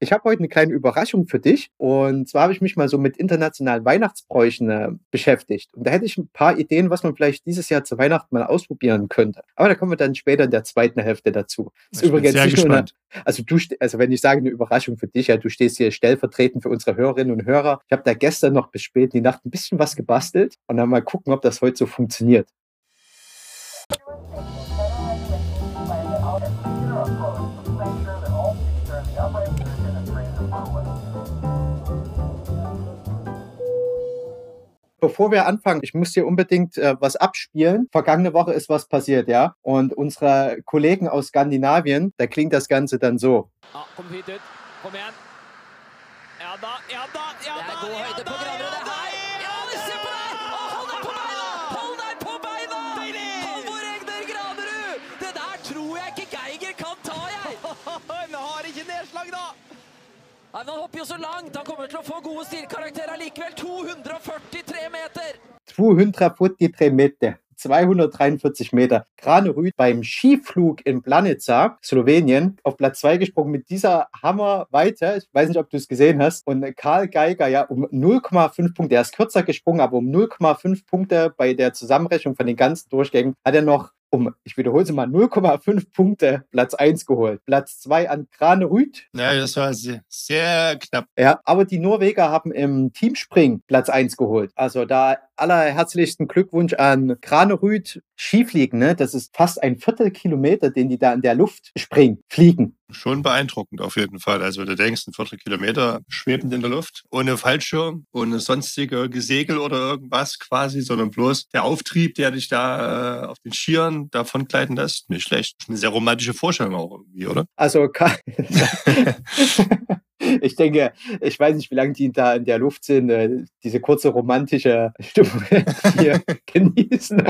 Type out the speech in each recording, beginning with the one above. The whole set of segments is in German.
Ich habe heute eine kleine Überraschung für dich. Und zwar habe ich mich mal so mit internationalen Weihnachtsbräuchen äh, beschäftigt. Und da hätte ich ein paar Ideen, was man vielleicht dieses Jahr zu Weihnachten mal ausprobieren könnte. Aber da kommen wir dann später in der zweiten Hälfte dazu. Das ist übrigens sehr gespannt. Eine, also du, also wenn ich sage eine Überraschung für dich, ja, du stehst hier stellvertretend für unsere Hörerinnen und Hörer. Ich habe da gestern noch bis spät in die Nacht ein bisschen was gebastelt und dann mal gucken, ob das heute so funktioniert. Bevor wir anfangen, ich muss hier unbedingt äh, was abspielen. Vergangene Woche ist was passiert, ja. Und unsere Kollegen aus Skandinavien, da klingt das Ganze dann so. Ja, komm hit ut. Kom igjen. Ja da, ja da, ja da. Det er god høyde på Graverud, det her. Ja, se på deg! Hold deg på beina! Hold deg på beina! Halvor Egner Graverud! Det der tror jeg ikke Geiger kan ta, jeg. Han har ikke nedslag, da. Nei, men Han hopper jo så langt. Han kommer til å få gode stilkarakterer likevel. 243 meter! 243 Meter. 243 Meter. Krane Rüd beim Skiflug in Planica, Slowenien, auf Platz 2 gesprungen mit dieser Hammerweite. Ich weiß nicht, ob du es gesehen hast. Und Karl Geiger, ja, um 0,5 Punkte. Er ist kürzer gesprungen, aber um 0,5 Punkte bei der Zusammenrechnung von den ganzen Durchgängen hat er noch um, ich wiederhole es mal, 0,5 Punkte Platz 1 geholt. Platz 2 an Granerüt. Ja, das war sehr, sehr, knapp. Ja, aber die Norweger haben im Teamspring Platz 1 geholt. Also da allerherzlichsten Glückwunsch an Granerüt Skifliegen. Ne? Das ist fast ein Viertelkilometer, den die da in der Luft springen, fliegen. Schon beeindruckend auf jeden Fall. Also du denkst, ein Viertelkilometer schwebend in der Luft, ohne Fallschirm, ohne sonstige Gesegel oder irgendwas quasi, sondern bloß der Auftrieb, der dich da äh, auf den Skiern davon gleiten lässt. Nicht schlecht. Eine sehr romantische Vorstellung auch irgendwie, oder? Also ich denke, ich weiß nicht, wie lange die da in der Luft sind, äh, diese kurze romantische Stimmung hier genießen.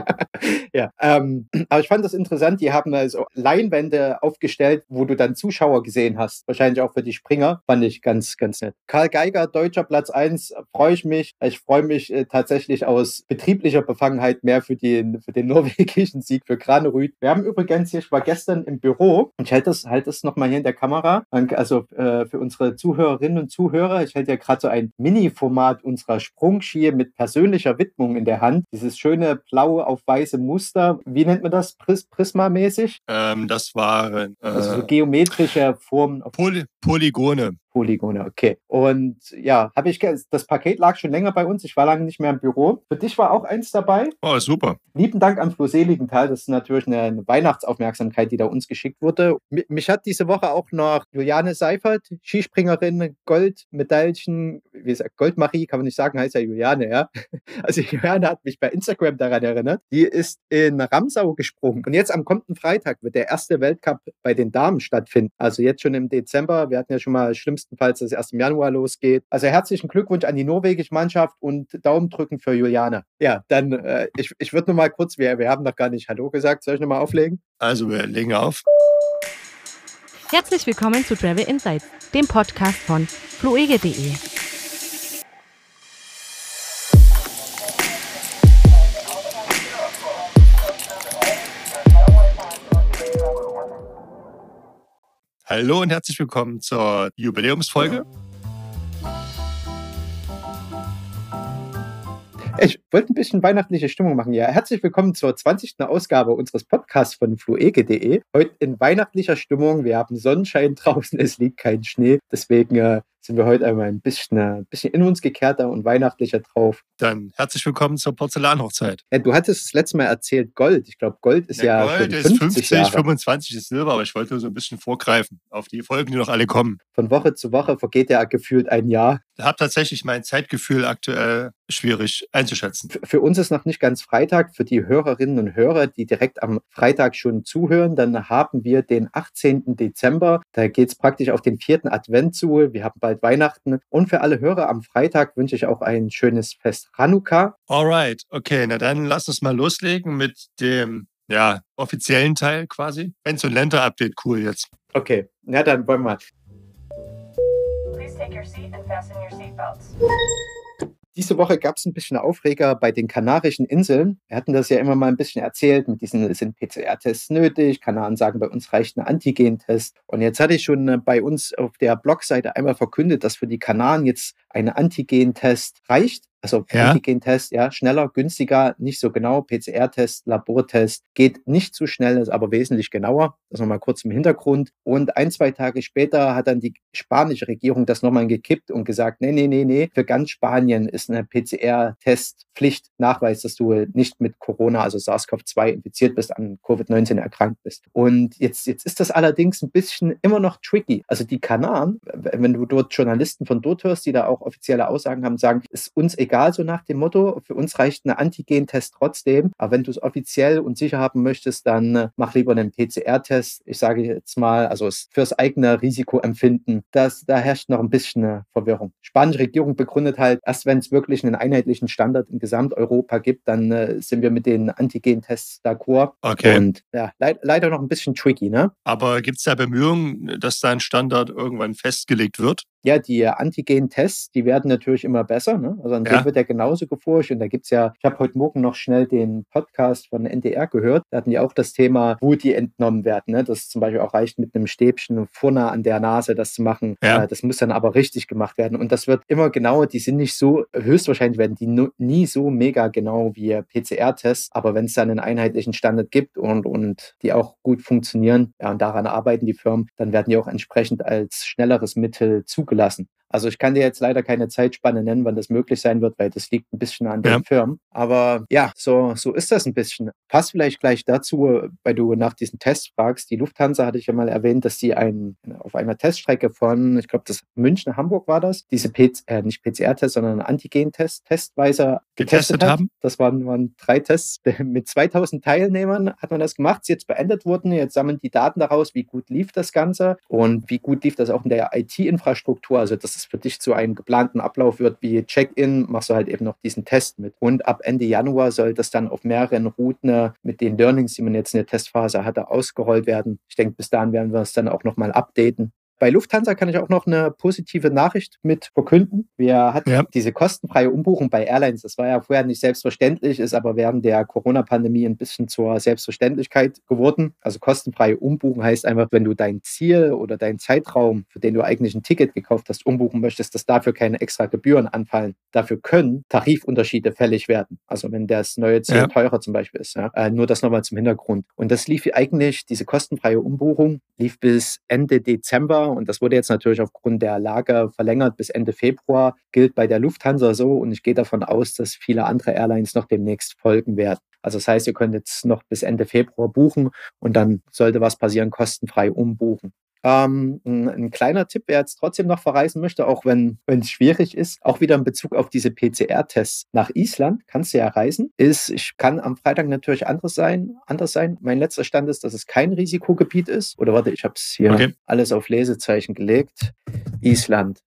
ja, ähm, aber ich fand das interessant. Die haben also Leinwände aufgestellt, wo du dann Zuschauer gesehen hast. Wahrscheinlich auch für die Springer. Fand ich ganz, ganz nett. Karl Geiger, deutscher Platz 1, freue ich mich. Ich freue mich äh, tatsächlich aus betrieblicher Befangenheit mehr für den, für den norwegischen Sieg für Granerüth. Wir haben übrigens, ich war gestern im Büro und ich halte das, halte das nochmal hier in der Kamera. Also äh, für unsere Zuhörerinnen und Zuhörer, ich halte ja gerade so ein Mini-Format unserer Sprungski mit persönlicher Widmung in der Hand. Dieses schöne blaue auf weiße Muster. Wie nennt man das? Pris Prisma-mäßig? Ähm, das waren äh, also so geometrische Formen. Poly Polygone. Polygone, okay. Und ja, habe ich das Paket lag schon länger bei uns. Ich war lange nicht mehr im Büro. Für dich war auch eins dabei. Oh, super. Lieben Dank an Flo Seligenthal. Das ist natürlich eine, eine Weihnachtsaufmerksamkeit, die da uns geschickt wurde. Mich hat diese Woche auch noch Juliane Seifert, Skispringerin, Goldmedailchen, wie gesagt, Goldmarie, kann man nicht sagen, heißt ja Juliane, ja. Also Juliane hat mich bei Instagram daran erinnert. Die ist in Ramsau gesprungen. Und jetzt am kommenden Freitag wird der erste Weltcup bei den Damen stattfinden. Also jetzt schon im Dezember. Wir hatten ja schon mal schlimmste bestenfalls das erst im Januar losgeht. Also herzlichen Glückwunsch an die norwegische Mannschaft und Daumen drücken für Juliane. Ja, dann, äh, ich, ich würde noch mal kurz, wir, wir haben noch gar nicht Hallo gesagt. Soll ich noch mal auflegen? Also, wir legen auf. Herzlich willkommen zu Travel Insights, dem Podcast von fluege.de. Hallo und herzlich willkommen zur Jubiläumsfolge. Ich wollte ein bisschen weihnachtliche Stimmung machen. Ja, herzlich willkommen zur 20. Ausgabe unseres Podcasts von fluege.de. Heute in weihnachtlicher Stimmung. Wir haben Sonnenschein draußen, es liegt kein Schnee. Deswegen äh, sind wir heute einmal ein bisschen, ein bisschen in uns gekehrter und weihnachtlicher drauf. Dann herzlich willkommen zur Porzellanhochzeit. Ja, du hattest das letzte Mal erzählt Gold. Ich glaube, Gold ist ja, ja Gold schon 50 ist 50, Jahre. 25 ist Silber, aber ich wollte so ein bisschen vorgreifen auf die Folgen, die noch alle kommen. Von Woche zu Woche vergeht ja gefühlt ein Jahr. Ich habe tatsächlich mein Zeitgefühl aktuell schwierig einzuschätzen. Für uns ist noch nicht ganz Freitag. Für die Hörerinnen und Hörer, die direkt am Freitag schon zuhören, dann haben wir den 18. Dezember. Da geht es praktisch auf den vierten Advent zu. Wir haben bald Weihnachten. Und für alle Hörer am Freitag wünsche ich auch ein schönes Fest Hanukkah. Alright, okay, na dann lass uns mal loslegen mit dem ja, offiziellen Teil quasi. Wenn so ein Länder-Update, cool jetzt. Okay, na dann wollen wir mal. Diese Woche gab es ein bisschen Aufreger bei den Kanarischen Inseln. Wir hatten das ja immer mal ein bisschen erzählt, mit diesen sind PCR-Tests nötig. Kanaren sagen, bei uns reicht ein Antigen-Test. Und jetzt hatte ich schon äh, bei uns auf der Blogseite einmal verkündet, dass für die Kanaren jetzt ein Antigen-Test reicht. Also ja. Antigen-Test, ja, schneller, günstiger, nicht so genau. PCR-Test, Labortest geht nicht so schnell, ist aber wesentlich genauer. Das nochmal kurz im Hintergrund. Und ein, zwei Tage später hat dann die spanische Regierung das nochmal gekippt und gesagt, nee, nee, nee, nee, für ganz Spanien ist eine PCR-Testpflicht Nachweis, dass du nicht mit Corona, also SARS-CoV-2 infiziert bist, an Covid-19 erkrankt bist. Und jetzt, jetzt ist das allerdings ein bisschen immer noch tricky. Also die Kanaren, wenn du dort Journalisten von dort hörst, die da auch offizielle Aussagen haben, sagen, ist uns egal, so nach dem Motto. Für uns reicht ein Antigen-Test trotzdem. Aber wenn du es offiziell und sicher haben möchtest, dann äh, mach lieber einen PCR-Test. Ich sage jetzt mal, also fürs eigene Risikoempfinden, das, da herrscht noch ein bisschen eine Verwirrung. Spanische Regierung begründet halt, erst wenn es wirklich einen einheitlichen Standard in Gesamteuropa gibt, dann äh, sind wir mit den Antigen-Tests d'accord. Okay. Und ja, leid, leider noch ein bisschen tricky, ne? Aber gibt es da Bemühungen, dass da ein Standard irgendwann festgelegt wird? Ja, die Antigen-Tests, die werden natürlich immer besser. Ne? Also an ja. dem wird ja genauso geforscht. Und da gibt es ja, ich habe heute Morgen noch schnell den Podcast von NDR gehört. Da hatten die auch das Thema, wo die entnommen werden. Ne? Das zum Beispiel auch reicht mit einem Stäbchen vorne an der Nase, das zu machen. Ja. Äh, das muss dann aber richtig gemacht werden. Und das wird immer genauer. Die sind nicht so, höchstwahrscheinlich werden die nie so mega genau wie PCR-Tests. Aber wenn es dann einen einheitlichen Standard gibt und, und die auch gut funktionieren, ja, und daran arbeiten die Firmen, dann werden die auch entsprechend als schnelleres Mittel zugelassen zugelassen. Also ich kann dir jetzt leider keine Zeitspanne nennen, wann das möglich sein wird, weil das liegt ein bisschen an den ja. Firmen. Aber ja, so, so ist das ein bisschen. Passt vielleicht gleich dazu, weil du nach diesen Tests fragst. Die Lufthansa hatte ich ja mal erwähnt, dass sie ein, auf einer Teststrecke von, ich glaube, das München, Hamburg war das, diese P äh, nicht PCR-Test, sondern Antigen-Test testweise getestet hat. haben. Das waren, waren drei Tests mit 2000 Teilnehmern hat man das gemacht, ist jetzt beendet wurden. Jetzt sammeln die Daten daraus, wie gut lief das Ganze und wie gut lief das auch in der IT-Infrastruktur. Also das es für dich zu einem geplanten Ablauf wird wie Check-in, machst du halt eben noch diesen Test mit. Und ab Ende Januar soll das dann auf mehreren Routen äh, mit den Learnings, die man jetzt in der Testphase hatte, ausgerollt werden. Ich denke, bis dahin werden wir es dann auch nochmal updaten. Bei Lufthansa kann ich auch noch eine positive Nachricht mit verkünden. Wir hatten ja. diese kostenfreie Umbuchung bei Airlines. Das war ja vorher nicht selbstverständlich, ist aber während der Corona-Pandemie ein bisschen zur Selbstverständlichkeit geworden. Also kostenfreie Umbuchen heißt einfach, wenn du dein Ziel oder deinen Zeitraum, für den du eigentlich ein Ticket gekauft hast, umbuchen möchtest, dass dafür keine extra Gebühren anfallen. Dafür können Tarifunterschiede fällig werden. Also wenn das neue Ziel ja. teurer zum Beispiel ist. Ja. Äh, nur das nochmal zum Hintergrund. Und das lief eigentlich, diese kostenfreie Umbuchung lief bis Ende Dezember und das wurde jetzt natürlich aufgrund der Lage verlängert bis Ende Februar, gilt bei der Lufthansa so und ich gehe davon aus, dass viele andere Airlines noch demnächst folgen werden. Also das heißt, ihr könnt jetzt noch bis Ende Februar buchen und dann sollte was passieren, kostenfrei umbuchen. Ähm, ein, ein, kleiner Tipp, wer jetzt trotzdem noch verreisen möchte, auch wenn es schwierig ist, auch wieder in Bezug auf diese PCR-Tests nach Island, kannst du ja reisen, ist, ich kann am Freitag natürlich anders sein, anders sein. Mein letzter Stand ist, dass es kein Risikogebiet ist. Oder warte, ich habe es hier okay. alles auf Lesezeichen gelegt. Island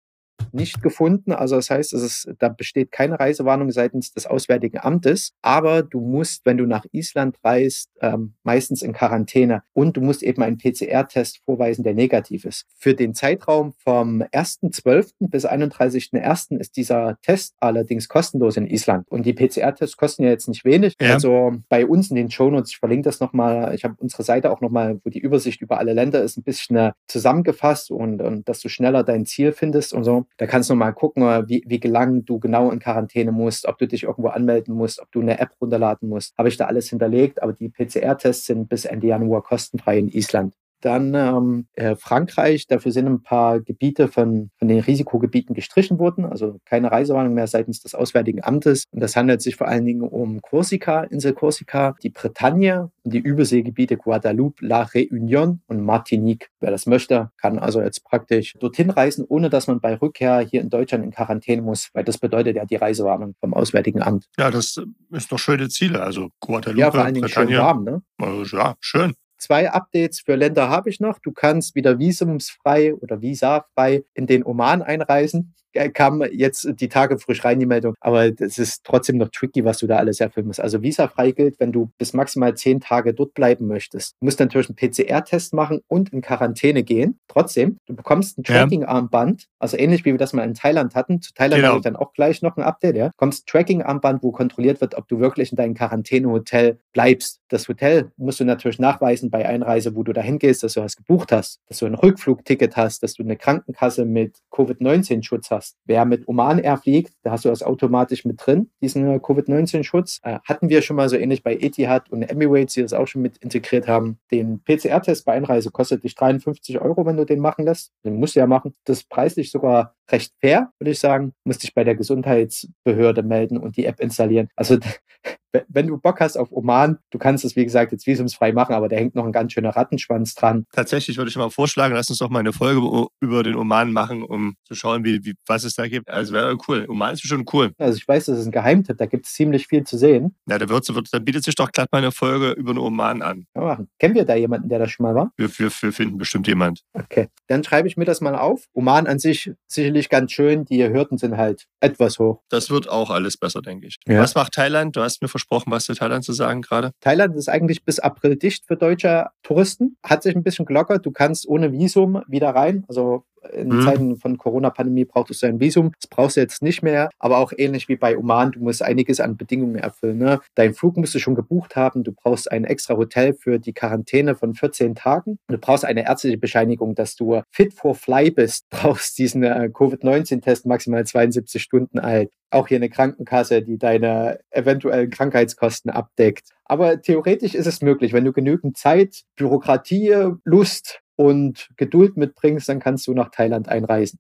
nicht gefunden. Also das heißt, es ist, da besteht keine Reisewarnung seitens des Auswärtigen Amtes, aber du musst, wenn du nach Island reist, ähm, meistens in Quarantäne und du musst eben einen PCR-Test vorweisen, der negativ ist. Für den Zeitraum vom 1.12. bis 31.01. ist dieser Test allerdings kostenlos in Island und die PCR-Tests kosten ja jetzt nicht wenig. Ja. Also bei uns in den Shownotes, ich verlinke das nochmal, ich habe unsere Seite auch nochmal, wo die Übersicht über alle Länder ist, ein bisschen äh, zusammengefasst und, und dass du schneller dein Ziel findest und so. Da kannst du mal gucken, wie, wie gelang du genau in Quarantäne musst, ob du dich irgendwo anmelden musst, ob du eine App runterladen musst. Habe ich da alles hinterlegt, aber die PCR-Tests sind bis Ende Januar kostenfrei in Island. Dann ähm, äh, Frankreich, dafür sind ein paar Gebiete von, von den Risikogebieten gestrichen worden, also keine Reisewarnung mehr seitens des Auswärtigen Amtes. Und das handelt sich vor allen Dingen um Korsika, Insel Korsika, die Bretagne und die Überseegebiete Guadeloupe, La Réunion und Martinique. Wer das möchte, kann also jetzt praktisch dorthin reisen, ohne dass man bei Rückkehr hier in Deutschland in Quarantäne muss, weil das bedeutet ja die Reisewarnung vom Auswärtigen Amt. Ja, das ist doch schöne Ziele. Also Guadeloupe, ja, vor allen Dingen Bretagne. schön warm, ne? Also, ja, schön. Zwei Updates für Länder habe ich noch. Du kannst wieder visumsfrei oder visafrei in den Oman einreisen. Äh, kam jetzt die Tage frisch rein, die Meldung. Aber es ist trotzdem noch tricky, was du da alles erfüllen musst. Also visafrei gilt, wenn du bis maximal zehn Tage dort bleiben möchtest. Du musst natürlich einen PCR-Test machen und in Quarantäne gehen. Trotzdem, du bekommst ein Tracking-Armband, also ähnlich wie wir das mal in Thailand hatten. Zu Thailand genau. habe ich dann auch gleich noch ein Update, ja. Du bekommst ein Tracking-Armband, wo kontrolliert wird, ob du wirklich in deinem Quarantänehotel bleibst. Das Hotel musst du natürlich nachweisen bei Einreise, wo du dahin gehst, dass du was gebucht hast, dass du ein Rückflugticket hast, dass du eine Krankenkasse mit Covid-19-Schutz hast hast. Wer mit Oman Air fliegt, da hast du das automatisch mit drin, diesen äh, Covid-19-Schutz. Äh, hatten wir schon mal so ähnlich bei Etihad und Emirates, die das auch schon mit integriert haben. Den PCR-Test bei Einreise kostet dich 53 Euro, wenn du den machen lässt. Den musst du ja machen. Das ist preislich sogar recht fair, würde ich sagen. Musst dich bei der Gesundheitsbehörde melden und die App installieren. Also wenn du Bock hast auf Oman, du kannst es, wie gesagt, jetzt visumsfrei machen, aber da hängt noch ein ganz schöner Rattenschwanz dran. Tatsächlich würde ich mal vorschlagen, lass uns doch mal eine Folge über den Oman machen, um zu schauen, wie, wie was es da gibt. Also wäre cool. Oman ist schon cool. Also ich weiß, das ist ein Geheimtipp, da gibt es ziemlich viel zu sehen. Ja, da, wird, wird, da bietet sich doch glatt mal eine Folge über den Oman an. Ja, machen. Kennen wir da jemanden, der da schon mal war? Wir, wir, wir finden bestimmt jemand. Okay, dann schreibe ich mir das mal auf. Oman an sich sicherlich ganz schön, die Hürden sind halt etwas hoch. Das wird auch alles besser, denke ich. Ja. Was macht Thailand? Du hast mir versprochen, was zu Thailand zu sagen gerade. Thailand ist eigentlich bis April dicht für deutsche Touristen. Hat sich ein bisschen gelockert. Du kannst ohne Visum wieder rein. Also in mhm. Zeiten von Corona-Pandemie brauchtest du ein Visum. Das brauchst du jetzt nicht mehr. Aber auch ähnlich wie bei Oman, du musst einiges an Bedingungen erfüllen. Ne? Dein Flug musst du schon gebucht haben. Du brauchst ein extra Hotel für die Quarantäne von 14 Tagen. Du brauchst eine ärztliche Bescheinigung, dass du fit for fly bist. Du brauchst diesen äh, Covid-19-Test maximal 72 Stunden alt. Auch hier eine Krankenkasse, die deine eventuellen Krankheitskosten abdeckt. Aber theoretisch ist es möglich, wenn du genügend Zeit, Bürokratie, Lust und Geduld mitbringst, dann kannst du nach Thailand einreisen.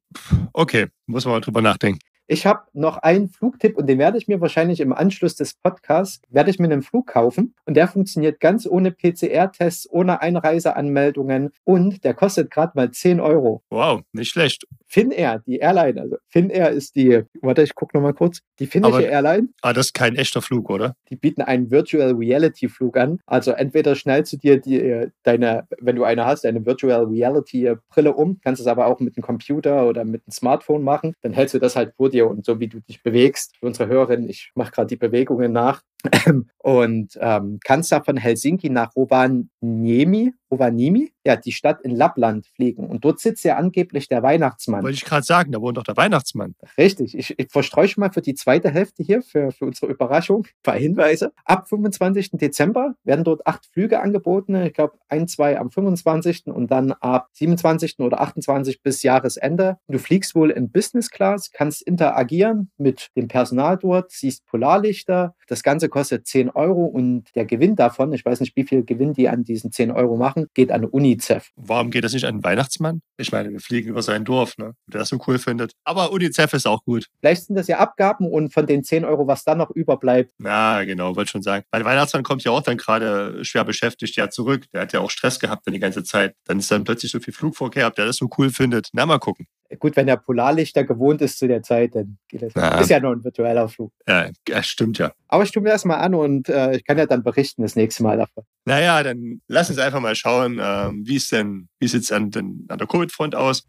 Okay, muss man mal drüber nachdenken. Ich habe noch einen Flugtipp und den werde ich mir wahrscheinlich im Anschluss des Podcasts, werde ich mir einen Flug kaufen und der funktioniert ganz ohne PCR-Tests, ohne Einreiseanmeldungen und der kostet gerade mal 10 Euro. Wow, nicht schlecht. Finnair, die Airline, also Finnair ist die, warte, ich gucke nochmal kurz, die finnische Aber, Airline. Ah, das ist kein echter Flug, oder? Die bieten einen Virtual Reality Flug an. Also entweder schnallst du dir die, deine, wenn du eine hast, eine Virtual Reality Brille um, kannst es aber auch mit einem Computer oder mit einem Smartphone machen. Dann hältst du das halt vor dir dir und so wie du dich bewegst. Unsere Hörerinnen, ich mache gerade die Bewegungen nach. Und ähm, kannst da von Helsinki nach Rovaniemi, Rovaniemi, ja, die Stadt in Lappland fliegen. Und dort sitzt ja angeblich der Weihnachtsmann. Wollte ich gerade sagen, da wohnt doch der Weihnachtsmann. Richtig. Ich, ich verstreue schon mal für die zweite Hälfte hier, für, für unsere Überraschung, ein paar Hinweise. Ab 25. Dezember werden dort acht Flüge angeboten. Ich glaube, ein, zwei am 25. und dann ab 27. oder 28. bis Jahresende. Du fliegst wohl in Business Class, kannst interagieren mit dem Personal dort, siehst Polarlichter. Das Ganze kostet 10 Euro und der Gewinn davon, ich weiß nicht, wie viel Gewinn die an diesen 10 Euro machen, geht an UNICEF. Warum geht das nicht an den Weihnachtsmann? Ich meine, wir fliegen über sein Dorf, ne? der das so cool findet. Aber UNICEF ist auch gut. Vielleicht sind das ja Abgaben und von den 10 Euro, was dann noch überbleibt. Ja, genau, wollte schon sagen. Weil der Weihnachtsmann kommt ja auch dann gerade schwer beschäftigt ja zurück. Der hat ja auch Stress gehabt dann die ganze Zeit. Dann ist dann plötzlich so viel Flugverkehr, ob der das so cool findet. Na, mal gucken. Gut, wenn der Polarlichter gewohnt ist zu der Zeit, dann geht das. Ja. Ist ja nur ein virtueller Flug. Ja, stimmt ja. Aber ich tue mir das mal an und äh, ich kann ja dann berichten das nächste Mal davon. Naja, dann lass uns einfach mal schauen, äh, wie es denn, wie sieht es an, an der Covid-Front aus.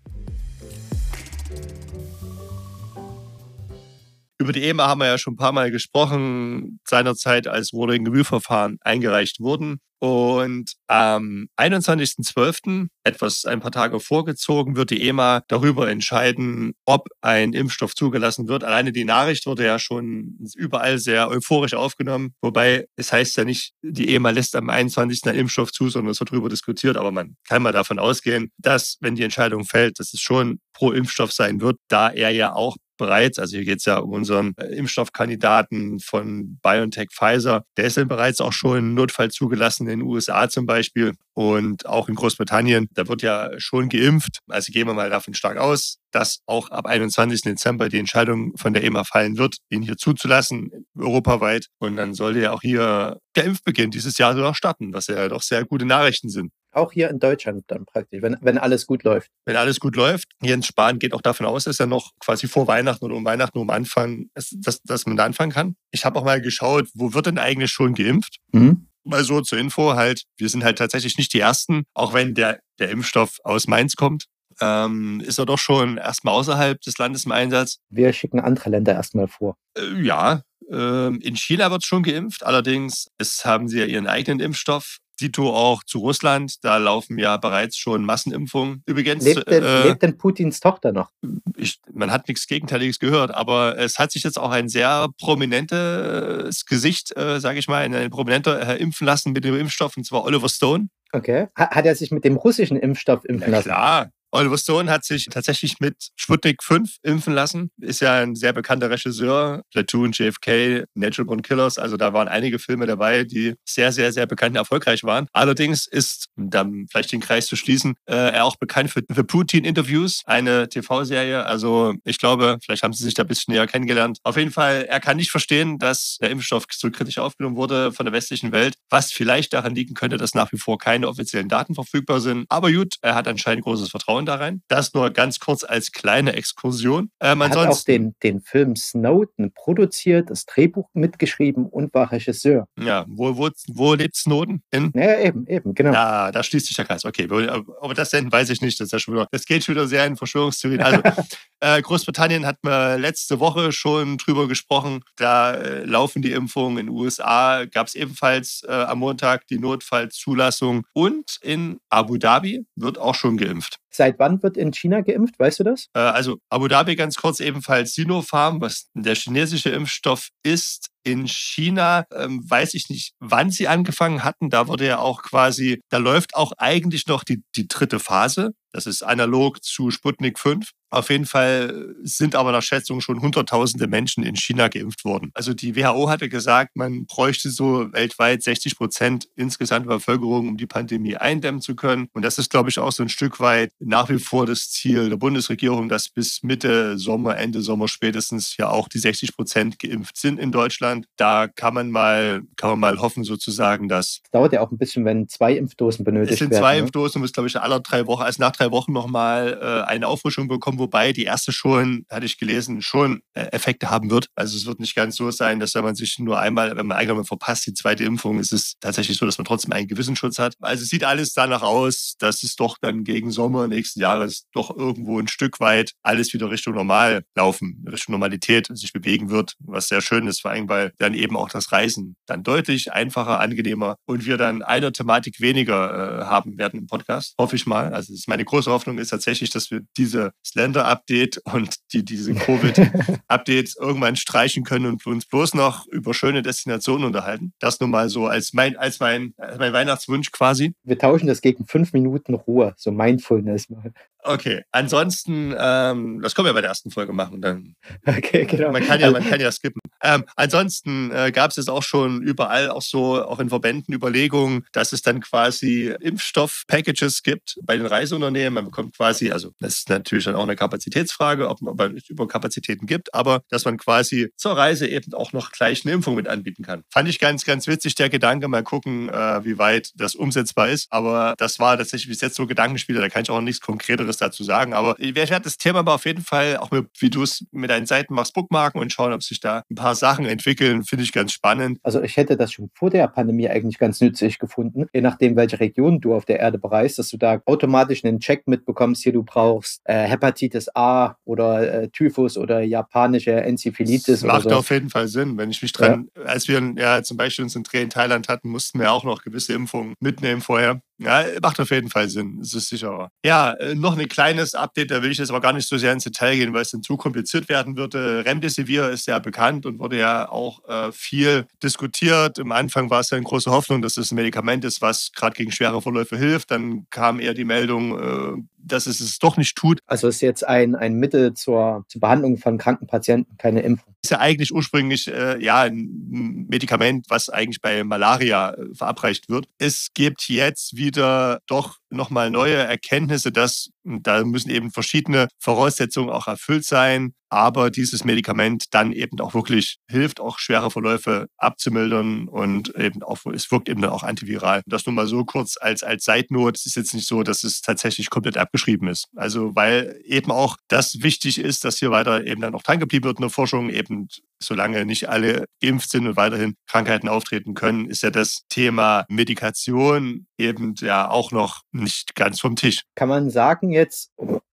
Über die EMA haben wir ja schon ein paar Mal gesprochen, seinerzeit, als Rolling Review-Verfahren eingereicht wurden. Und am 21.12., etwas ein paar Tage vorgezogen, wird die EMA darüber entscheiden, ob ein Impfstoff zugelassen wird. Alleine die Nachricht wurde ja schon überall sehr euphorisch aufgenommen. Wobei es heißt ja nicht, die EMA lässt am 21. einen Impfstoff zu, sondern es wird darüber diskutiert. Aber man kann mal davon ausgehen, dass, wenn die Entscheidung fällt, dass es schon pro Impfstoff sein wird, da er ja auch bereits, also hier geht es ja um unseren äh, Impfstoffkandidaten von BioNTech Pfizer, der ist dann bereits auch schon im Notfall zugelassen in den USA zum Beispiel und auch in Großbritannien. Da wird ja schon geimpft. Also gehen wir mal davon stark aus, dass auch ab 21. Dezember die Entscheidung von der EMA fallen wird, ihn hier zuzulassen, europaweit. Und dann sollte ja auch hier der Impfbeginn dieses Jahr sogar starten, was ja doch sehr gute Nachrichten sind. Auch hier in Deutschland dann praktisch, wenn, wenn alles gut läuft. Wenn alles gut läuft. Jens Spahn geht auch davon aus, dass er noch quasi vor Weihnachten oder um Weihnachten um Anfang, dass, dass man da anfangen kann. Ich habe auch mal geschaut, wo wird denn eigentlich schon geimpft? Mhm. mal so zur Info halt, wir sind halt tatsächlich nicht die Ersten, auch wenn der, der Impfstoff aus Mainz kommt. Ähm, ist er doch schon erstmal außerhalb des Landes im Einsatz. Wir schicken andere Länder erstmal vor. Äh, ja, ähm, in China wird schon geimpft, allerdings es haben sie ja ihren eigenen Impfstoff. Dito auch zu Russland, da laufen ja bereits schon Massenimpfungen. Übrigens. Lebt denn, äh, lebt denn Putins Tochter noch? Ich, man hat nichts Gegenteiliges gehört, aber es hat sich jetzt auch ein sehr prominentes Gesicht, äh, sage ich mal, ein prominenter impfen lassen mit dem Impfstoff, und zwar Oliver Stone. Okay. Hat er sich mit dem russischen Impfstoff impfen ja, lassen? Klar, Oliver Stone hat sich tatsächlich mit Sputnik 5 impfen lassen. Ist ja ein sehr bekannter Regisseur. Platoon, JFK, Natural Born Killers. Also da waren einige Filme dabei, die sehr, sehr, sehr bekannt und erfolgreich waren. Allerdings ist, um dann vielleicht den Kreis zu schließen, äh, er auch bekannt für The Putin Interviews, eine TV-Serie. Also ich glaube, vielleicht haben sie sich da ein bisschen näher kennengelernt. Auf jeden Fall, er kann nicht verstehen, dass der Impfstoff so kritisch aufgenommen wurde von der westlichen Welt, was vielleicht daran liegen könnte, dass nach wie vor keine offiziellen Daten verfügbar sind. Aber gut, er hat anscheinend großes Vertrauen Frauen da rein. Das nur ganz kurz als kleine Exkursion. Ähm, er hat auch den, den Film Snowden produziert, das Drehbuch mitgeschrieben und war Regisseur. Ja, wo, wo, wo lebt Snowden? In? Ja, eben, eben, genau. Ja, da schließt sich der Kreis. Okay, aber das denn weiß ich nicht. Das, ist ja schon wieder, das geht schon wieder sehr in Verschwörungstheorien. Also, äh, Großbritannien hat wir letzte Woche schon drüber gesprochen. Da äh, laufen die Impfungen. In den USA gab es ebenfalls äh, am Montag die Notfallzulassung. Und in Abu Dhabi wird auch schon geimpft. Seit wann wird in China geimpft? Weißt du das? Äh, also Abu Dhabi ganz kurz ebenfalls Sinopharm, was der chinesische Impfstoff ist. In China ähm, weiß ich nicht, wann sie angefangen hatten. Da wurde ja auch quasi, da läuft auch eigentlich noch die, die dritte Phase. Das ist analog zu Sputnik 5. Auf jeden Fall sind aber nach Schätzung schon Hunderttausende Menschen in China geimpft worden. Also die WHO hatte gesagt, man bräuchte so weltweit 60 Prozent insgesamt der Bevölkerung, um die Pandemie eindämmen zu können. Und das ist, glaube ich, auch so ein Stück weit nach wie vor das Ziel der Bundesregierung, dass bis Mitte Sommer, Ende Sommer spätestens ja auch die 60 Prozent geimpft sind in Deutschland. Da kann man mal, kann man mal hoffen sozusagen, dass... Es dauert ja auch ein bisschen, wenn zwei Impfdosen benötigt werden. Es sind zwei werden, ne? Impfdosen, muss glaube ich alle drei Wochen, also nach drei Wochen nochmal äh, eine Auffrischung bekommen, wobei die erste schon, hatte ich gelesen, schon äh, Effekte haben wird. Also es wird nicht ganz so sein, dass wenn man sich nur einmal, wenn man einmal verpasst, die zweite Impfung, ist es tatsächlich so, dass man trotzdem einen gewissen Schutz hat. Also es sieht alles danach aus, dass es doch dann gegen Sommer nächsten Jahres doch irgendwo ein Stück weit alles wieder Richtung normal laufen, Richtung Normalität sich bewegen wird, was sehr schön ist, vor allem weil dann eben auch das Reisen dann deutlich einfacher, angenehmer und wir dann eine Thematik weniger äh, haben werden im Podcast, hoffe ich mal. Also meine große Hoffnung ist tatsächlich, dass wir diese Slender-Update und die, diese Covid-Updates irgendwann streichen können und uns bloß noch über schöne Destinationen unterhalten. Das nun mal so als mein, als mein, als mein Weihnachtswunsch quasi. Wir tauschen das gegen fünf Minuten Ruhe, so Mindfulness mal. Okay, ansonsten, ähm, das können wir bei der ersten Folge machen. Dann, okay, genau. Man kann ja, man kann ja skippen. Ähm, ansonsten äh, gab es jetzt auch schon überall, auch so, auch in Verbänden Überlegungen, dass es dann quasi Impfstoff-Packages gibt bei den Reiseunternehmen. Man bekommt quasi, also das ist natürlich dann auch eine Kapazitätsfrage, ob, ob man Überkapazitäten gibt, aber dass man quasi zur Reise eben auch noch gleich eine Impfung mit anbieten kann. Fand ich ganz, ganz witzig, der Gedanke. Mal gucken, äh, wie weit das umsetzbar ist. Aber das war tatsächlich bis jetzt so Gedankenspiele, da kann ich auch nichts Konkreteres dazu sagen. Aber ich werde das Thema aber auf jeden Fall, auch mit, wie du es mit deinen Seiten machst, bookmarken und schauen, ob sich da ein paar Sachen entwickeln. Finde ich ganz spannend. Also ich hätte das schon vor der Pandemie eigentlich ganz nützlich gefunden, je nachdem, welche Region du auf der Erde bereist, dass du da automatisch einen Check mitbekommst, hier du brauchst äh, Hepatitis A oder äh, Typhus oder japanische Enzephalitis. Das macht so. auf jeden Fall Sinn, wenn ich mich dran, ja. als wir ja zum Beispiel unseren Dreh in Thailand hatten, mussten wir auch noch gewisse Impfungen mitnehmen vorher. Ja, macht auf jeden Fall Sinn. Es ist sicherer. Ja, äh, noch ein kleines Update, da will ich jetzt aber gar nicht so sehr ins Detail gehen, weil es dann zu kompliziert werden würde. Remdesivir ist ja bekannt und wurde ja auch äh, viel diskutiert. Am Anfang war es ja eine große Hoffnung, dass es ein Medikament ist, was gerade gegen schwere Verläufe hilft. Dann kam eher die Meldung, äh, dass es es doch nicht tut. Also ist jetzt ein, ein Mittel zur, zur Behandlung von kranken Patienten, keine Impfung. Ist ja eigentlich ursprünglich äh, ja ein Medikament, was eigentlich bei Malaria äh, verabreicht wird. Es gibt jetzt wieder doch nochmal neue Erkenntnisse, dass da müssen eben verschiedene Voraussetzungen auch erfüllt sein. Aber dieses Medikament dann eben auch wirklich hilft, auch schwere Verläufe abzumildern und eben auch, es wirkt eben dann auch antiviral. Das nur mal so kurz als, als Seitnot. Es ist jetzt nicht so, dass es tatsächlich komplett abgeschrieben ist. Also, weil eben auch das wichtig ist, dass hier weiter eben dann auch dran geblieben wird in der Forschung, eben solange nicht alle geimpft sind und weiterhin Krankheiten auftreten können, ist ja das Thema Medikation eben ja auch noch nicht ganz vom Tisch. Kann man sagen jetzt,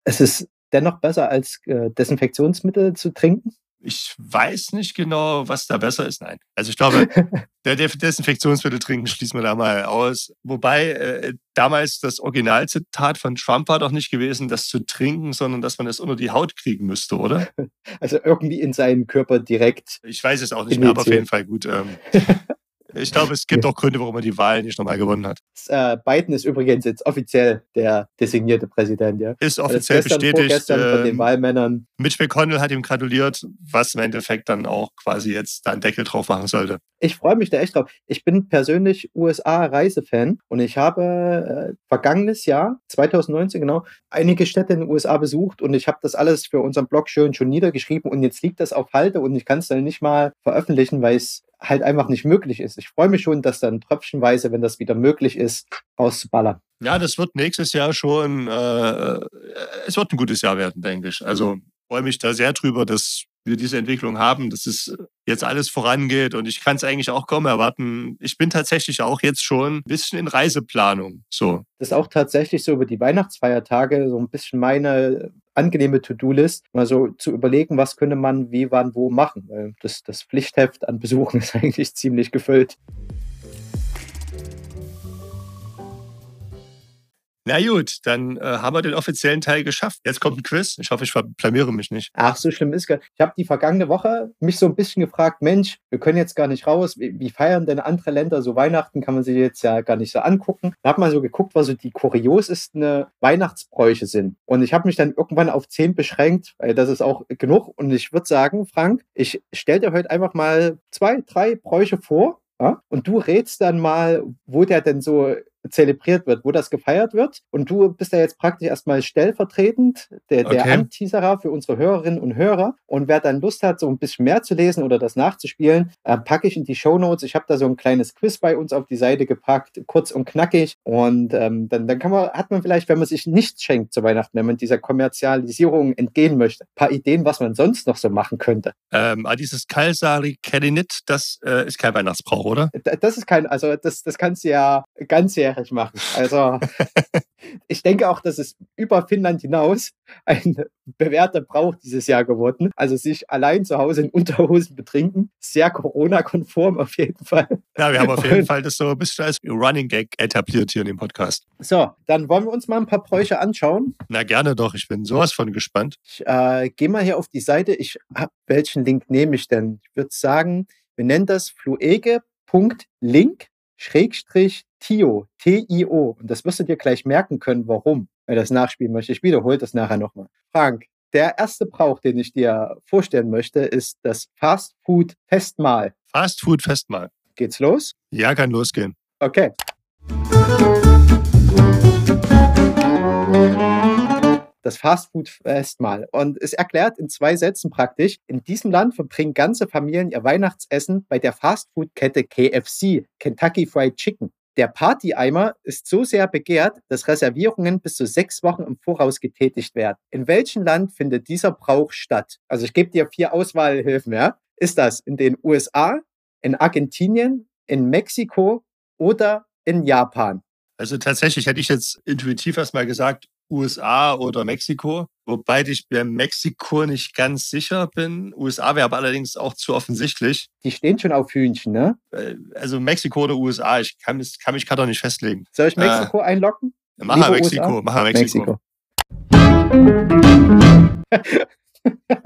es ist dennoch besser als äh, Desinfektionsmittel zu trinken? Ich weiß nicht genau, was da besser ist. Nein. Also ich glaube, der Desinfektionsmittel trinken schließen wir da mal aus. Wobei äh, damals das Originalzitat von Trump war doch nicht gewesen, das zu trinken, sondern dass man es unter die Haut kriegen müsste, oder? Also irgendwie in seinen Körper direkt. Ich weiß es auch nicht mehr, aber auf jeden Fall gut. Ähm, ich glaube, es gibt auch Gründe, warum er die Wahl nicht nochmal gewonnen hat. Äh, Biden ist übrigens jetzt offiziell der designierte Präsident, ja. Ist offiziell gestern, bestätigt. Äh, von den ähm, Wahlmännern. Mitch McConnell hat ihm gratuliert, was im Endeffekt dann auch quasi jetzt da einen Deckel drauf machen sollte. Ich freue mich da echt drauf. Ich bin persönlich USA-Reisefan und ich habe äh, vergangenes Jahr, 2019 genau, einige Städte in den USA besucht und ich habe das alles für unseren Blog schön schon niedergeschrieben und jetzt liegt das auf Halte und ich kann es dann nicht mal veröffentlichen, weil es halt einfach nicht möglich ist. Ich freue mich schon, dass dann tröpfchenweise, wenn das wieder möglich ist, auszuballern. Ja, das wird nächstes Jahr schon, äh, es wird ein gutes Jahr werden, denke ich. Also freue mich da sehr drüber, dass wir diese Entwicklung haben, dass es jetzt alles vorangeht und ich kann es eigentlich auch kaum erwarten. Ich bin tatsächlich auch jetzt schon ein bisschen in Reiseplanung. So. Das ist auch tatsächlich so über die Weihnachtsfeiertage so ein bisschen meine angenehme To-Do-List, mal so zu überlegen, was könnte man wie, wann, wo machen. Das, das Pflichtheft an Besuchen ist eigentlich ziemlich gefüllt. Na gut, dann äh, haben wir den offiziellen Teil geschafft. Jetzt kommt ein Quiz. Ich hoffe, ich blamiere mich nicht. Ach, so schlimm ist gar Ich habe die vergangene Woche mich so ein bisschen gefragt, Mensch, wir können jetzt gar nicht raus. Wie, wie feiern denn andere Länder so Weihnachten? Kann man sich jetzt ja gar nicht so angucken. Ich habe mal so geguckt, was so die kuriosesten Weihnachtsbräuche sind. Und ich habe mich dann irgendwann auf zehn beschränkt, weil das ist auch genug. Und ich würde sagen, Frank, ich stelle dir heute einfach mal zwei, drei Bräuche vor. Ja? Und du rätst dann mal, wo der denn so zelebriert wird, wo das gefeiert wird. Und du bist ja jetzt praktisch erstmal stellvertretend der, der okay. Anteaserer für unsere Hörerinnen und Hörer. Und wer dann Lust hat, so ein bisschen mehr zu lesen oder das nachzuspielen, äh, packe ich in die Show Notes. Ich habe da so ein kleines Quiz bei uns auf die Seite gepackt, kurz und knackig. Und ähm, dann, dann kann man, hat man vielleicht, wenn man sich nichts schenkt zu Weihnachten, wenn man dieser Kommerzialisierung entgehen möchte, ein paar Ideen, was man sonst noch so machen könnte. Ähm, ah, dieses Kalsari Kedinit, das äh, ist kein Weihnachtsbrauch, oder? Das ist kein, also das, das kannst du ja ganzjährig fertig machen. Also ich denke auch, dass es über Finnland hinaus ein bewährter Brauch dieses Jahr geworden. Also sich allein zu Hause in Unterhosen betrinken, sehr Corona-konform auf jeden Fall. Ja, wir haben auf jeden Fall das so ein bisschen als Running Gag etabliert hier in dem Podcast. So, dann wollen wir uns mal ein paar Bräuche anschauen. Na gerne doch, ich bin sowas von gespannt. Ich äh, gehe mal hier auf die Seite. Ich hab, welchen Link nehme ich denn? Ich würde sagen, wir nennen das fluege.link Schrägstrich Tio, T-I-O. Und das wirst du dir gleich merken können, warum er das nachspielen möchte. Ich wiederhole das nachher nochmal. Frank, der erste Brauch, den ich dir vorstellen möchte, ist das Fast Food Festmahl. Fast Food Festmahl. Geht's los? Ja, kann losgehen. Okay. Das Fastfood-Festmahl. Und es erklärt in zwei Sätzen praktisch, in diesem Land verbringen ganze Familien ihr Weihnachtsessen bei der Fastfood-Kette KFC, Kentucky Fried Chicken. Der Party-Eimer ist so sehr begehrt, dass Reservierungen bis zu sechs Wochen im Voraus getätigt werden. In welchem Land findet dieser Brauch statt? Also ich gebe dir vier Auswahlhilfen, ja? Ist das in den USA, in Argentinien, in Mexiko oder in Japan? Also tatsächlich hätte ich jetzt intuitiv erstmal gesagt, USA oder Mexiko, wobei ich bei Mexiko nicht ganz sicher bin. USA wäre aber allerdings auch zu offensichtlich. Die stehen schon auf Hühnchen, ne? Äh, also Mexiko oder USA, ich kann, kann mich gerade noch nicht festlegen. Soll ich Mexiko äh, einloggen? Mach mal Mexiko, mach mal Mexiko. Mexiko.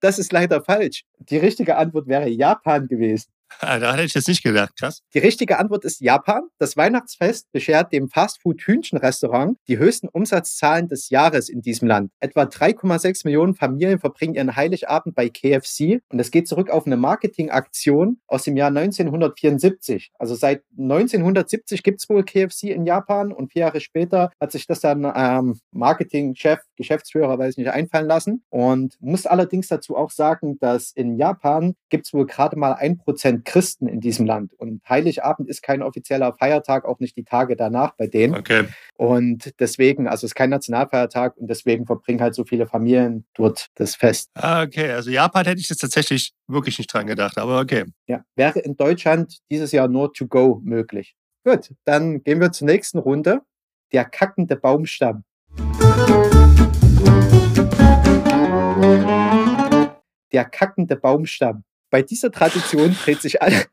das ist leider falsch. Die richtige Antwort wäre Japan gewesen. Ah, da hätte ich jetzt nicht gedacht, krass. Die richtige Antwort ist Japan. Das Weihnachtsfest beschert dem Fastfood-Hühnchenrestaurant die höchsten Umsatzzahlen des Jahres in diesem Land. Etwa 3,6 Millionen Familien verbringen ihren Heiligabend bei KFC und es geht zurück auf eine Marketingaktion aus dem Jahr 1974. Also seit 1970 gibt es wohl KFC in Japan und vier Jahre später hat sich das dann ähm, Marketingchef, Geschäftsführer, weiß nicht, einfallen lassen und muss allerdings dazu auch sagen, dass in Japan gibt es wohl gerade mal ein Prozent Christen in diesem Land. Und Heiligabend ist kein offizieller Feiertag, auch nicht die Tage danach bei denen. Okay. Und deswegen, also es ist kein Nationalfeiertag und deswegen verbringen halt so viele Familien dort das Fest. Ah, okay. Also Japan hätte ich jetzt tatsächlich wirklich nicht dran gedacht, aber okay. Ja, wäre in Deutschland dieses Jahr nur to go möglich. Gut, dann gehen wir zur nächsten Runde. Der kackende Baumstamm. Der kackende Baumstamm. Bei dieser Tradition dreht sich alle,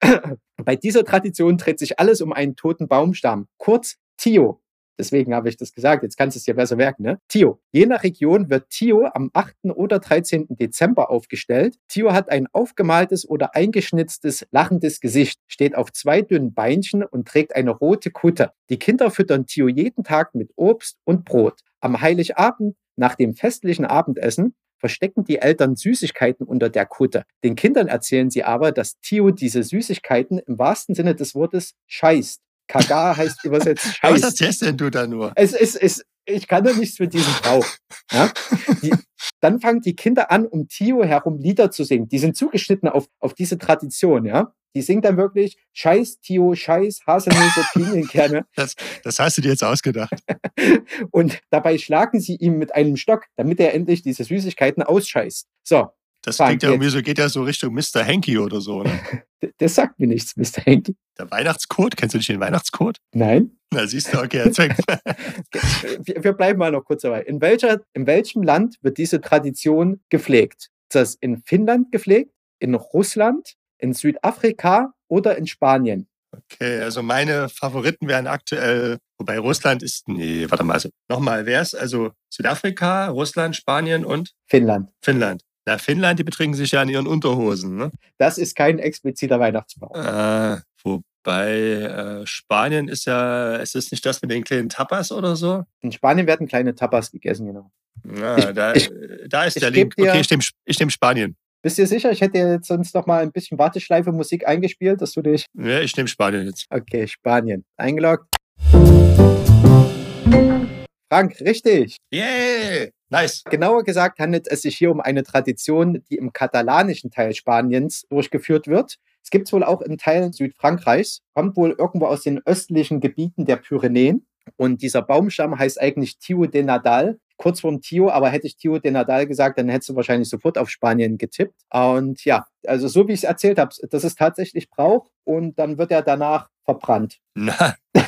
bei dieser Tradition dreht sich alles um einen toten Baumstamm. Kurz Tio. Deswegen habe ich das gesagt. Jetzt kannst du es dir besser merken, ne? Tio. Je nach Region wird Tio am 8. oder 13. Dezember aufgestellt. Tio hat ein aufgemaltes oder eingeschnitztes, lachendes Gesicht, steht auf zwei dünnen Beinchen und trägt eine rote Kutte. Die Kinder füttern Tio jeden Tag mit Obst und Brot. Am Heiligabend, nach dem festlichen Abendessen, verstecken die Eltern Süßigkeiten unter der Kutte. Den Kindern erzählen sie aber, dass Tio diese Süßigkeiten im wahrsten Sinne des Wortes scheißt. Kaga heißt übersetzt scheißt. Was erzählst denn du da nur? Es ist, es, ich kann doch nichts mit diesem Brauch. Ja? Die, dann fangen die Kinder an, um Tio herum Lieder zu singen. Die sind zugeschnitten auf, auf diese Tradition, ja. Die singt dann wirklich Scheiß Tio, Scheiß Haselnüsse, Pinienkerne. Das, das hast du dir jetzt ausgedacht. Und dabei schlagen sie ihm mit einem Stock, damit er endlich diese Süßigkeiten ausscheißt. So. Das klingt ja irgendwie so, geht ja so Richtung Mr. Hanky oder so, ne? Das sagt mir nichts, Mr. Hanky. Der Weihnachtscode? Kennst du nicht den Weihnachtscode? Nein. Na, siehst du, okay, erzähl. wir, wir bleiben mal noch kurz dabei. In, welcher, in welchem Land wird diese Tradition gepflegt? Ist das in Finnland gepflegt, in Russland, in Südafrika oder in Spanien? Okay, also meine Favoriten wären aktuell, wobei Russland ist, nee, warte mal, also nochmal, wer ist? Also Südafrika, Russland, Spanien und? Finnland. Finnland. Na, Finnland, die betrinken sich ja in ihren Unterhosen, ne? Das ist kein expliziter Weihnachtsbaum. Äh, wobei äh, Spanien ist ja, ist es nicht das mit den kleinen Tapas oder so? In Spanien werden kleine Tapas gegessen, genau. Ja, ich, da, ich, da ist der Link. Okay, ich nehme nehm Spanien. Bist du sicher? Ich hätte jetzt sonst noch mal ein bisschen Warteschleife Musik eingespielt, dass du dich. Ja, ich nehme Spanien jetzt. Okay, Spanien. Eingeloggt. Frank, richtig. Yeah! Nice. Genauer gesagt handelt es sich hier um eine Tradition, die im katalanischen Teil Spaniens durchgeführt wird. Es gibt es wohl auch in Teilen Südfrankreichs, kommt wohl irgendwo aus den östlichen Gebieten der Pyrenäen. Und dieser Baumstamm heißt eigentlich Tio de Nadal, kurz vorm Tio, aber hätte ich Tio de Nadal gesagt, dann hättest du wahrscheinlich sofort auf Spanien getippt. Und ja, also so wie ich es erzählt habe, das ist tatsächlich Brauch und dann wird er danach verbrannt. Na,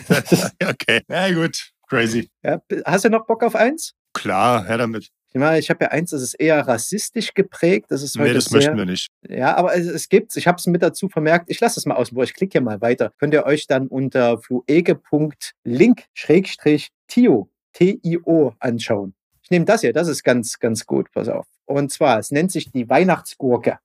okay, na gut, crazy. Ja, hast du noch Bock auf eins? Klar, her damit. Ich meine, ich habe ja eins, das ist eher rassistisch geprägt. Das ist nee, das sehr, möchten wir nicht. Ja, aber es, es gibt's. Ich habe es mit dazu vermerkt. Ich lasse es mal außen vor. Ich klicke hier mal weiter. Könnt ihr euch dann unter fluege.link-tio T-I-O anschauen. Ich nehme das hier, das ist ganz, ganz gut. Pass auf. Und zwar, es nennt sich die Weihnachtsgurke.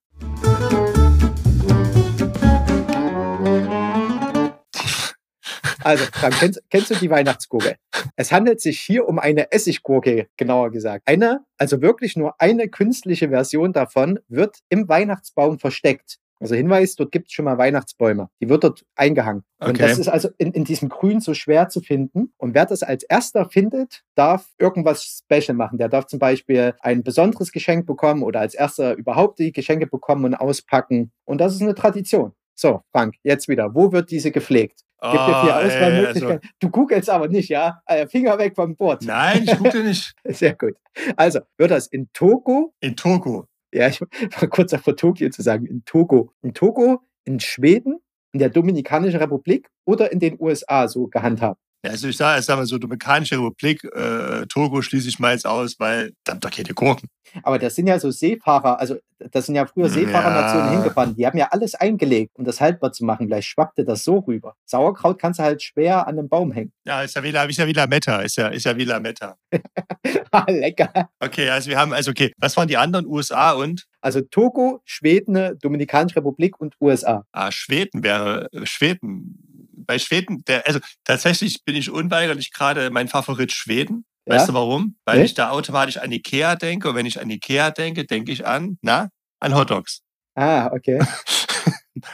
Also, Frank, kennst, kennst, du die Weihnachtsgurke? Es handelt sich hier um eine Essiggurke, genauer gesagt. Eine, also wirklich nur eine künstliche Version davon, wird im Weihnachtsbaum versteckt. Also Hinweis, dort gibt es schon mal Weihnachtsbäume. Die wird dort eingehangen. Okay. Und das ist also in, in diesem Grün so schwer zu finden. Und wer das als erster findet, darf irgendwas Special machen. Der darf zum Beispiel ein besonderes Geschenk bekommen oder als erster überhaupt die Geschenke bekommen und auspacken. Und das ist eine Tradition. So, Frank, jetzt wieder. Wo wird diese gepflegt? Gibt dir vier oh, Auswahlmöglichkeiten. Also. Du googelst aber nicht, ja? Äh, Finger weg vom Board. Nein, ich google nicht. Sehr gut. Also, wird das in Togo? In Togo. Ja, ich war kurz davor, Tokio zu sagen. In Togo. In Togo, in Schweden, in der Dominikanischen Republik oder in den USA so gehandhabt. Also ich sage, sag mal so, Dominikanische Republik, äh, Togo schließe ich mal jetzt aus, weil da habt ihr keine Gurken. Aber das sind ja so Seefahrer, also das sind ja früher Seefahrernationen Ja. hingefahren, die haben ja alles eingelegt, um das haltbar zu machen. Vielleicht schwappte das so rüber. Sauerkraut kannst du halt schwer an einem Baum hängen. Ja, ist ja wie, La- ist ja wie Lametta, ist ja, ist ja wie Lametta. Ah, Lecker. Okay, also wir haben, also okay, was waren die anderen? USA und? Also Togo, Schweden, Dominikanische Republik und USA. Ah, Schweden wäre, Schweden. Bei Schweden, der, also tatsächlich bin ich unweigerlich gerade mein Favorit Schweden. Ja? Weißt du warum? Weil Nee? ich da automatisch an Ikea denke und wenn ich an Ikea denke, denke ich an, na, an Hotdogs. Ah, okay.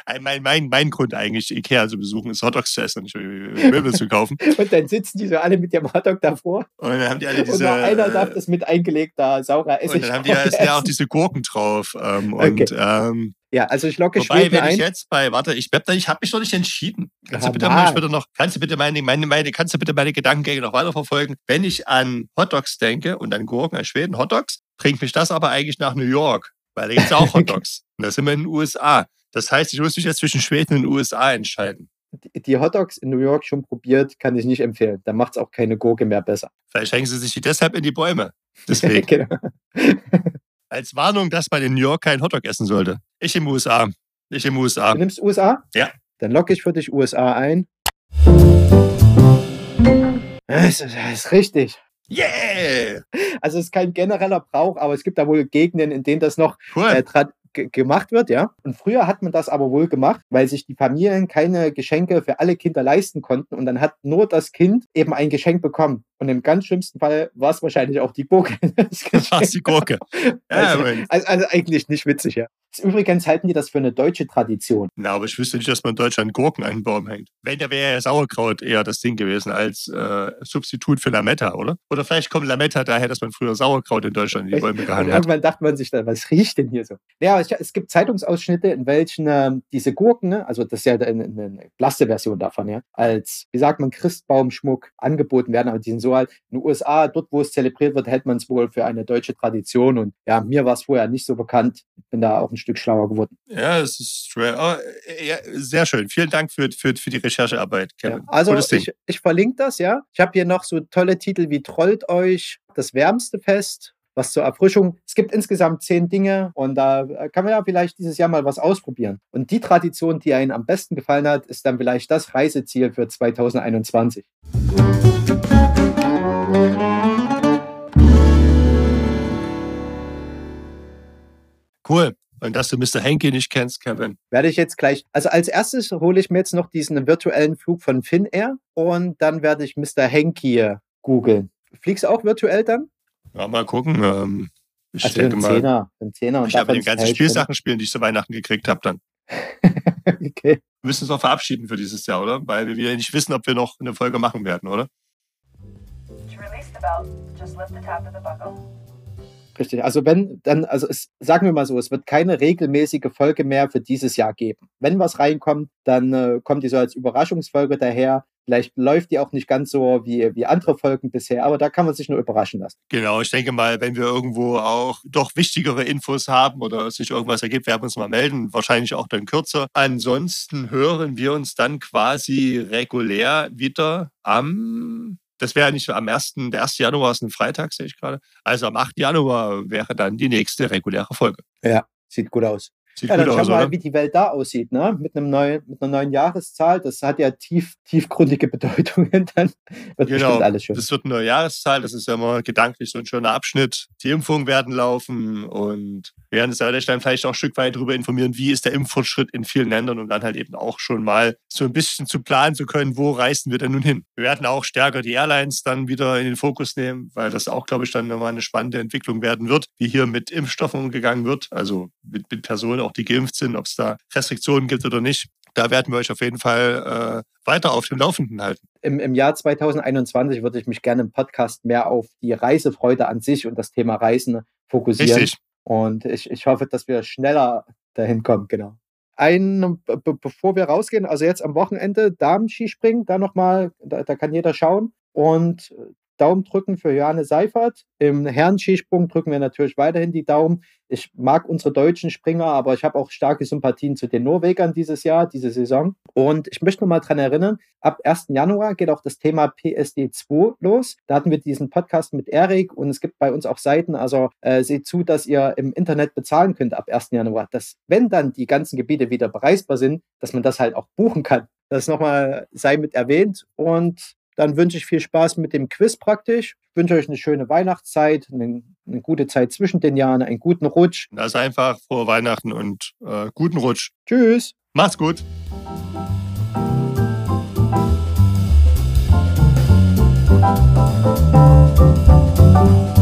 Ein- Mein, mein, mein Grund eigentlich, Ikea zu besuchen, ist Hotdogs zu essen, nicht Möbel zu kaufen. Und dann sitzen die so alle mit ihrem Hotdog davor Und dann haben die alle und diese. nur einer darf äh, das mit eingelegter saurer Essig und dann haben die ja, auch diese Gurken drauf. Ähm, Okay. Und ähm, Ja, also ich locke wobei, Schweden wenn ich ein. jetzt bei, warte, ich, ich habe mich noch nicht entschieden. Kannst Ja, du bitte mal bitte noch, kannst du bitte meine, meine, meine, kannst du bitte meine Gedankengänge noch weiterverfolgen? Wenn ich an Hotdogs denke und an Gurken, an Schweden, Hotdogs, bringt mich das aber eigentlich nach New York, weil da gibt es auch Hotdogs. und da sind wir in den USA. Das heißt, ich muss mich jetzt zwischen Schweden und den USA entscheiden. Die- Die Hotdogs in New York schon probiert, kann ich nicht empfehlen. Da macht es auch keine Gurke mehr besser. Vielleicht hängen sie sich die deshalb in die Bäume. Deswegen. genau. Als Warnung, dass man in New York keinen Hotdog essen sollte. Ich im USA. Ich im USA. Du nimmst USA? Ja. Dann locke ich für dich USA ein. Das ist, das ist richtig. Yeah! Also es ist kein genereller Brauch, aber es gibt da wohl Gegenden, in denen das noch Cool. äh, tra- gemacht wird, ja. Und früher hat man das aber wohl gemacht, weil sich die Familien keine Geschenke für alle Kinder leisten konnten und dann hat nur das Kind eben ein Geschenk bekommen. Und im ganz schlimmsten Fall war es wahrscheinlich auch die Gurke. Das Das war die Gurke. Ja, also, also, also eigentlich nicht witzig, ja. Übrigens halten die das für eine deutsche Tradition. Na, aber ich wüsste nicht, dass man in Deutschland Gurken an den Baum hängt. Wenn, da wäre ja Sauerkraut eher das Ding gewesen als äh, Substitut für Lametta, oder? Oder vielleicht kommt Lametta daher, dass man früher Sauerkraut in Deutschland in die Bäume gehangen hat. irgendwann dachte man sich dann, was riecht denn hier so? Ja, es, es gibt Zeitungsausschnitte, in welchen ähm, diese Gurken, ne, also das ist ja eine, eine Plaste-Version davon, ja, als, wie sagt man, Christbaumschmuck angeboten werden, aber die sind so halt in den USA, dort wo es zelebriert wird, hält man es wohl für eine deutsche Tradition und ja, mir war es vorher nicht so bekannt. Ich bin da auch ein Stück schlauer geworden. Ja, das ist schwer. Oh, ja, sehr schön. Vielen Dank für, für, für die Recherchearbeit, Ja, Kevin. also Gutes Ding. ich, ich verlinke das, ja. Ich habe hier noch so tolle Titel wie Trollt euch, das wärmste Fest, was zur Erfrischung. Es gibt insgesamt zehn Dinge und da äh, kann man ja vielleicht dieses Jahr mal was ausprobieren. Und die Tradition, die einen am besten gefallen hat, ist dann vielleicht das Reiseziel für 2021. Cool. Und dass du Mr. Henke nicht kennst, Kevin. Werde ich jetzt gleich, also als erstes hole ich mir jetzt noch diesen virtuellen Flug von Finnair und dann werde ich Mr. Henky googeln. Fliegst du auch virtuell dann? Ja, mal gucken. Ähm, ich Also denke ein mal, Zehner, Zehner und ich habe die ganzen. Spielsachen spielen, die ich zu Weihnachten gekriegt habe, dann. okay. Wir müssen uns noch verabschieden für dieses Jahr, oder? Weil wir wieder nicht wissen, ob wir noch eine Folge machen werden, oder? To release the belt, just lift the tab of the buckle. Richtig. Also wenn, dann, also es, sagen wir mal so, es wird keine regelmäßige Folge mehr für dieses Jahr geben. Wenn was reinkommt, dann äh, kommt die so als Überraschungsfolge daher. Vielleicht läuft die auch nicht ganz so wie, wie andere Folgen bisher, aber da kann man sich nur überraschen lassen. Genau, ich denke mal, wenn wir irgendwo auch doch wichtigere Infos haben oder sich irgendwas ergibt, werden wir uns mal melden. Wahrscheinlich auch dann kürzer. Ansonsten hören wir uns dann quasi regulär wieder am, das wäre nicht am 1., der 1. Januar ist ein Freitag, sehe ich gerade. Also am 8. Januar wäre dann die nächste reguläre Folge. Sieht gut aus. Sieht Ja, dann schauen wir mal, wie die Welt da aussieht, ne? Mit einem neuen, mit einer neuen Jahreszahl. Das hat ja tief, tiefgründige Bedeutungen. Dann wird Genau, bestimmt alles schön. das wird eine Jahreszahl, das ist ja immer gedanklich so ein schöner Abschnitt. Die Impfungen werden laufen und wir werden uns ja dann vielleicht auch ein Stück weit darüber informieren, wie ist der Impffortschritt in vielen Ländern, um dann halt eben auch schon mal so ein bisschen zu planen zu können, wo reisen wir denn nun hin. Wir werden auch stärker die Airlines dann wieder in den Fokus nehmen, weil das auch, glaube ich, dann nochmal eine spannende Entwicklung werden wird, wie hier mit Impfstoffen umgegangen wird, also mit, mit Personen auch, die geimpft sind, ob es da Restriktionen gibt oder nicht. Da werden wir euch auf jeden Fall äh, weiter auf dem Laufenden halten. Im, Im Jahr 2021 würde ich mich gerne im Podcast mehr auf die Reisefreude an sich und das Thema Reisen fokussieren. Richtig. Und ich, ich hoffe, dass wir schneller dahin kommen, genau. Ein, be be- bevor wir rausgehen, also jetzt am Wochenende Damen-Skispringen, da nochmal, da, da kann jeder schauen. Und Daumen drücken für Johanne Seifert. Im Herren-Skisprung drücken wir natürlich weiterhin die Daumen. Ich mag unsere deutschen Springer, aber ich habe auch starke Sympathien zu den Norwegern dieses Jahr, diese Saison. Und ich möchte noch mal daran erinnern, ab 1. Januar geht auch das Thema PSD2 los. Da hatten wir diesen Podcast mit Erik und es gibt bei uns auch Seiten. Also äh, seht zu, dass ihr im Internet bezahlen könnt ab 1. Januar. Dass, wenn dann die ganzen Gebiete wieder bereisbar sind, dass man das halt auch buchen kann. Das nochmal sei mit erwähnt. Und dann wünsche ich viel Spaß mit dem Quiz praktisch. Ich wünsche euch eine schöne Weihnachtszeit, eine, eine, gute Zeit zwischen den Jahren, einen guten Rutsch. Das einfach. Frohe Weihnachten und äh, guten Rutsch. Tschüss. Macht's gut. Musik